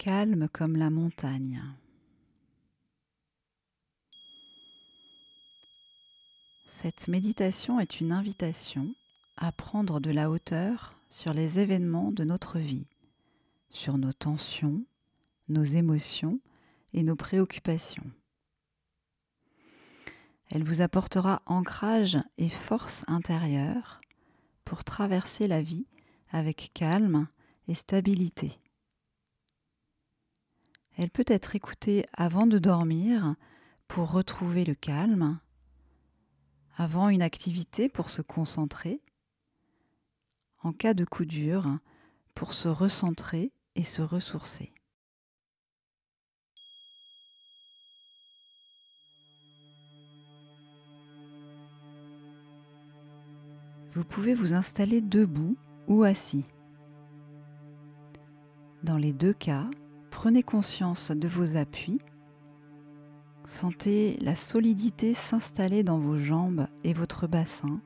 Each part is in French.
calme comme la montagne. Cette méditation est une invitation à prendre de la hauteur sur les événements de notre vie, sur nos tensions, nos émotions et nos préoccupations. Elle vous apportera ancrage et force intérieure pour traverser la vie avec calme et stabilité. Elle peut être écoutée avant de dormir pour retrouver le calme, avant une activité pour se concentrer, en cas de coup dur pour se recentrer et se ressourcer. Vous pouvez vous installer debout ou assis. Dans les deux cas, prenez conscience de vos appuis. Sentez la solidité s'installer dans vos jambes et votre bassin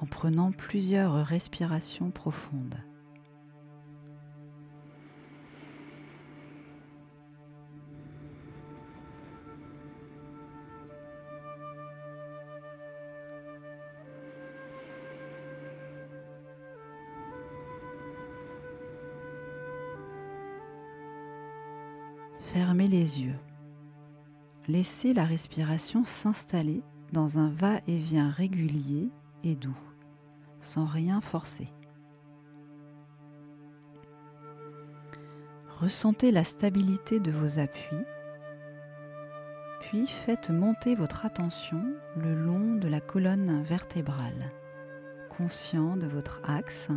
en prenant plusieurs respirations profondes. Fermez les yeux. Laissez la respiration s'installer dans un va-et-vient régulier et doux, sans rien forcer. Ressentez la stabilité de vos appuis, puis faites monter votre attention le long de la colonne vertébrale, conscient de votre axe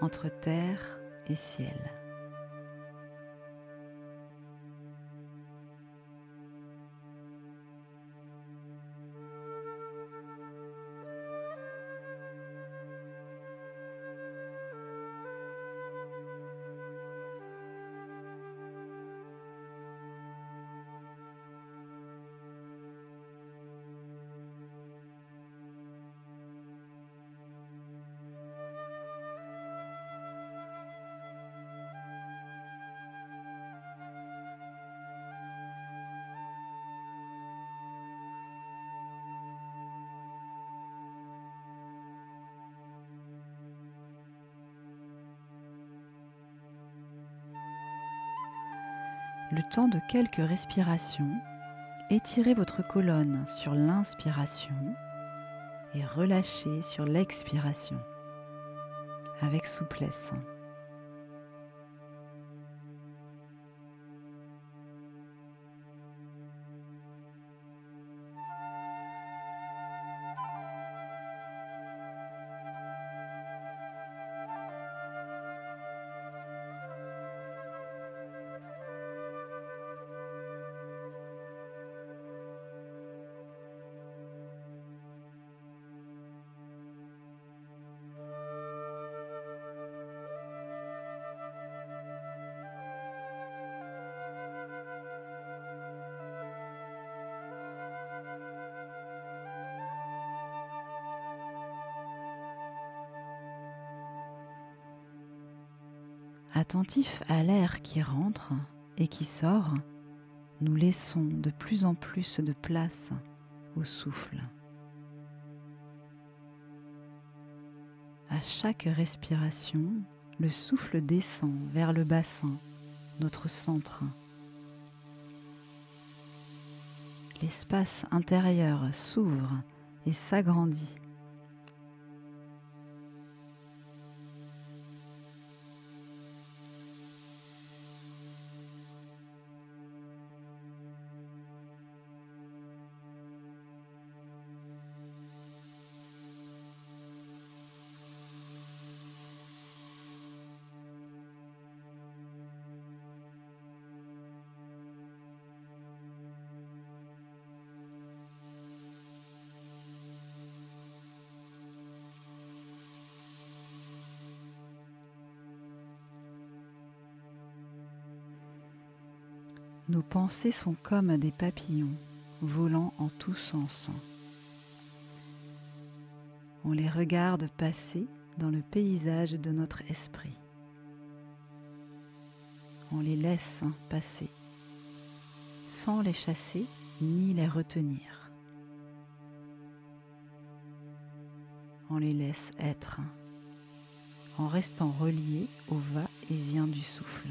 entre terre et ciel. Le temps de quelques respirations, étirez votre colonne sur l'inspiration et relâchez sur l'expiration avec souplesse. Attentif à l'air qui rentre et qui sort, nous laissons de plus en plus de place au souffle. À chaque respiration, le souffle descend vers le bassin, notre centre. L'espace intérieur s'ouvre et s'agrandit. Nos pensées sont comme des papillons volant en tous sens. On les regarde passer dans le paysage de notre esprit. On les laisse passer sans les chasser ni les retenir. On les laisse être en restant reliés au va-et-vient du souffle.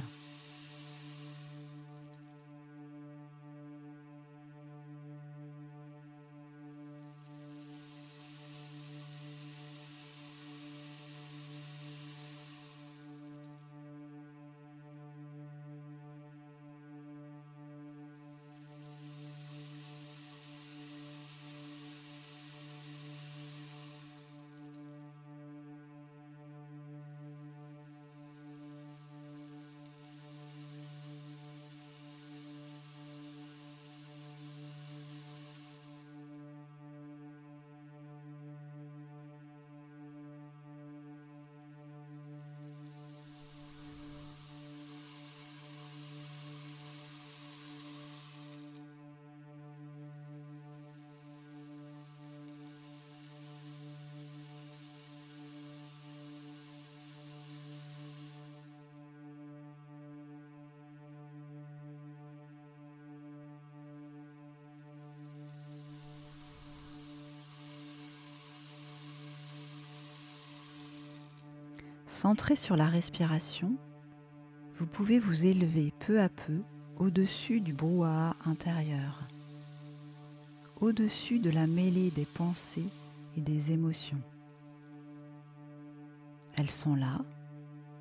Centré sur la respiration, vous pouvez vous élever peu à peu au-dessus du brouhaha intérieur, au-dessus de la mêlée des pensées et des émotions. Elles sont là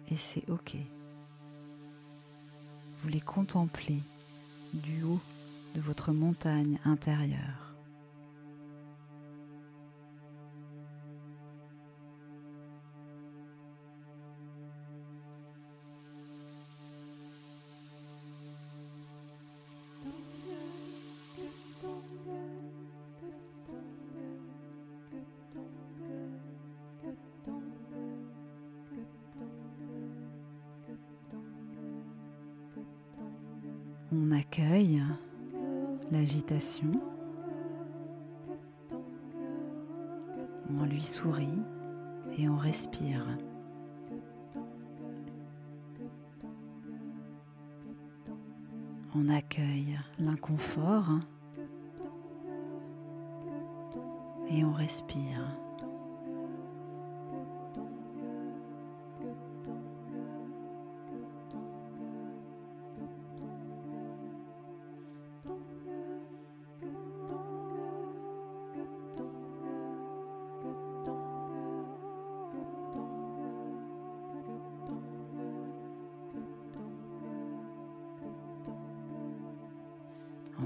et c'est OK. Vous les contemplez du haut de votre montagne intérieure. On accueille l'agitation. On lui sourit et on respire. On accueille l'inconfort et on respire.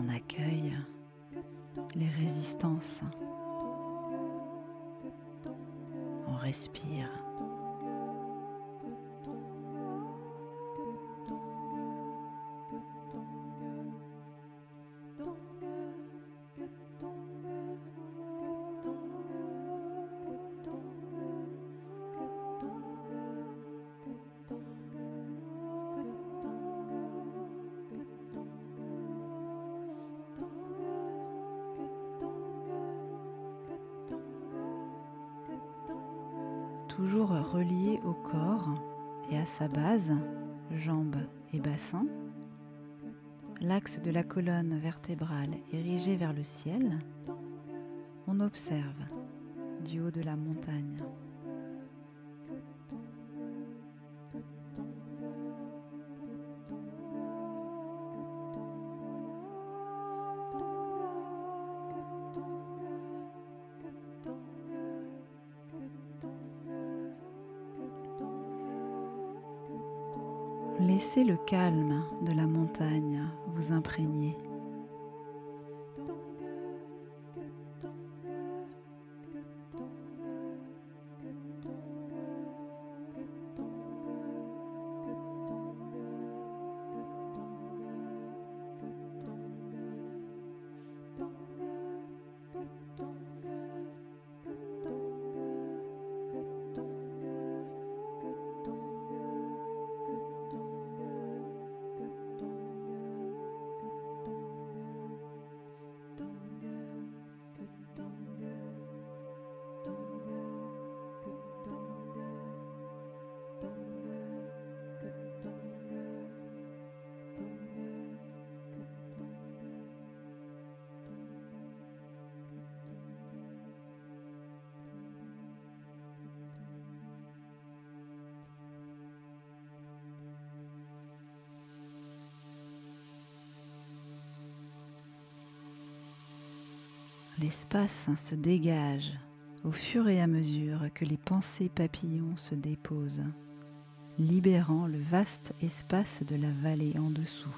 On accueille les résistances. On respire. Toujours relié au corps et à sa base, jambes et bassin. L'axe de la colonne vertébrale érigé vers le ciel, on observe du haut de la montagne. Laissez le calme de la montagne vous imprégner. L'espace se dégage au fur et à mesure que les pensées papillons se déposent, libérant le vaste espace de la vallée en dessous.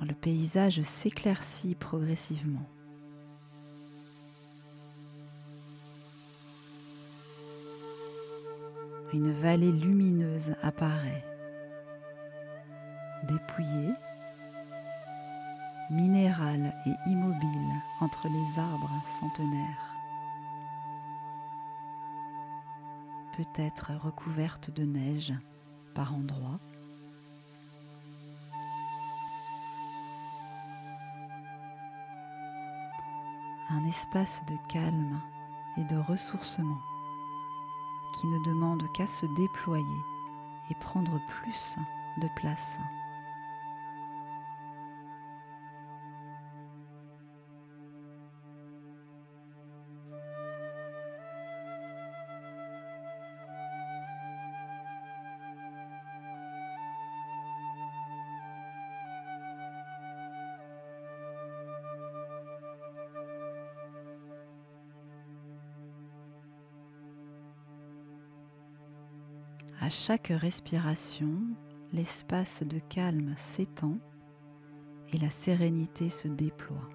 Le paysage s'éclaircit progressivement. Une vallée lumineuse apparaît, dépouillée minérale et immobile entre les arbres centenaires, peut-être recouverte de neige par endroits. Un espace de calme et de ressourcement qui ne demande qu'à se déployer et prendre plus de place. À chaque respiration, l'espace de calme s'étend et la sérénité se déploie.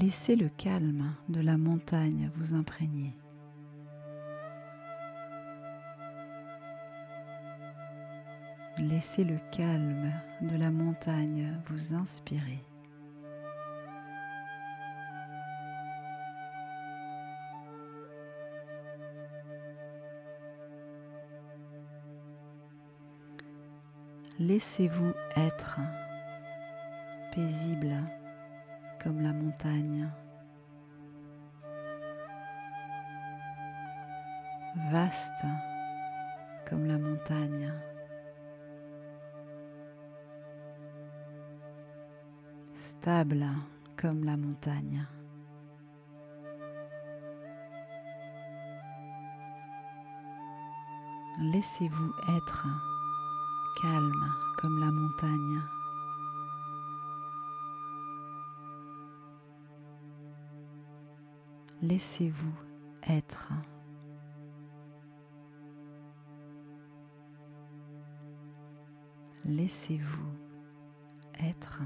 Laissez le calme de la montagne vous imprégner. Laissez le calme de la montagne vous inspirer. Laissez-vous être paisible comme la montagne, vaste comme la montagne, stable comme la montagne. Laissez-vous être calme comme la montagne. Laissez-vous être. Laissez-vous être.